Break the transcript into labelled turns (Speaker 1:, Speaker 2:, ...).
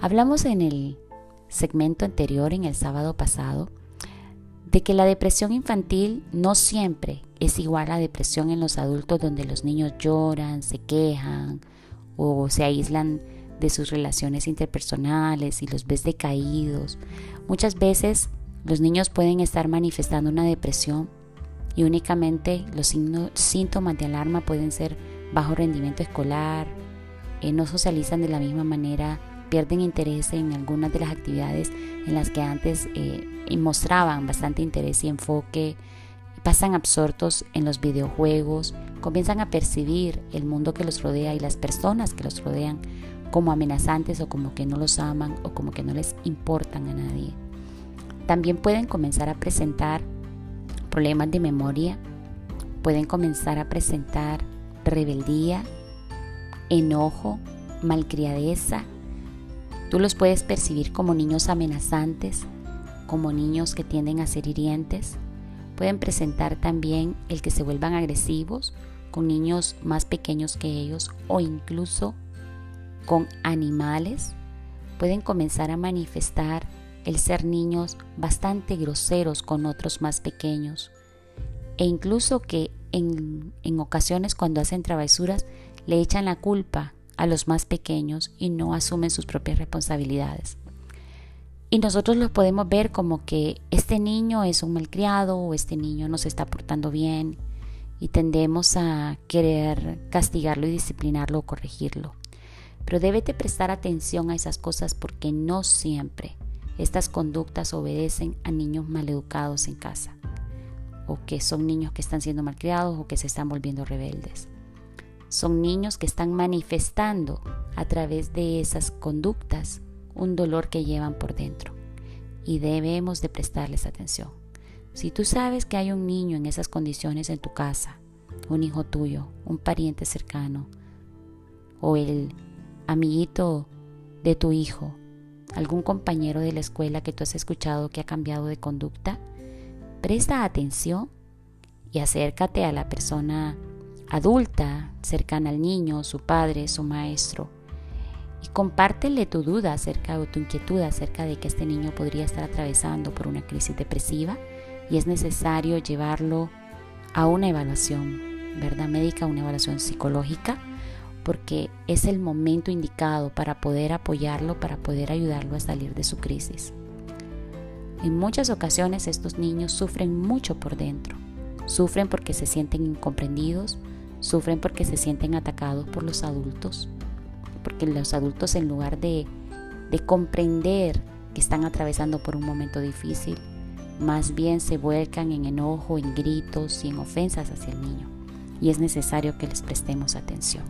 Speaker 1: Hablamos en el segmento anterior, en el sábado pasado, de que la depresión infantil no siempre es igual a depresión en los adultos donde los niños lloran, se quejan o se aíslan de sus relaciones interpersonales y los ves decaídos. Muchas veces los niños pueden estar manifestando una depresión y únicamente los síntomas de alarma pueden ser bajo rendimiento escolar, eh, no socializan de la misma manera, pierden interés en algunas de las actividades en las que antes eh, mostraban bastante interés y enfoque, pasan absortos en los videojuegos, comienzan a percibir el mundo que los rodea y las personas que los rodean como amenazantes o como que no los aman o como que no les importan a nadie. También pueden comenzar a presentar problemas de memoria, pueden comenzar a presentar rebeldía, enojo, malcriadeza. Tú los puedes percibir como niños amenazantes, como niños que tienden a ser hirientes. Pueden presentar también el que se vuelvan agresivos con niños más pequeños que ellos o incluso con animales. Pueden comenzar a manifestar el ser niños bastante groseros con otros más pequeños e incluso que en, en ocasiones cuando hacen travesuras le echan la culpa a los más pequeños y no asumen sus propias responsabilidades. Y nosotros los podemos ver como que este niño es un malcriado o este niño no se está portando bien y tendemos a querer castigarlo y disciplinarlo o corregirlo. Pero debete prestar atención a esas cosas porque no siempre estas conductas obedecen a niños maleducados en casa o que son niños que están siendo malcriados o que se están volviendo rebeldes. Son niños que están manifestando a través de esas conductas un dolor que llevan por dentro y debemos de prestarles atención. Si tú sabes que hay un niño en esas condiciones en tu casa, un hijo tuyo, un pariente cercano o el amiguito de tu hijo, algún compañero de la escuela que tú has escuchado que ha cambiado de conducta, presta atención y acércate a la persona adulta, cercana al niño, su padre, su maestro, y compártele tu duda acerca o tu inquietud acerca de que este niño podría estar atravesando por una crisis depresiva y es necesario llevarlo a una evaluación, ¿verdad? Médica, una evaluación psicológica, porque es el momento indicado para poder apoyarlo, para poder ayudarlo a salir de su crisis. En muchas ocasiones estos niños sufren mucho por dentro. Sufren porque se sienten incomprendidos, Sufren porque se sienten atacados por los adultos, porque los adultos en lugar de, de comprender que están atravesando por un momento difícil, más bien se vuelcan en enojo, en gritos y en ofensas hacia el niño. Y es necesario que les prestemos atención.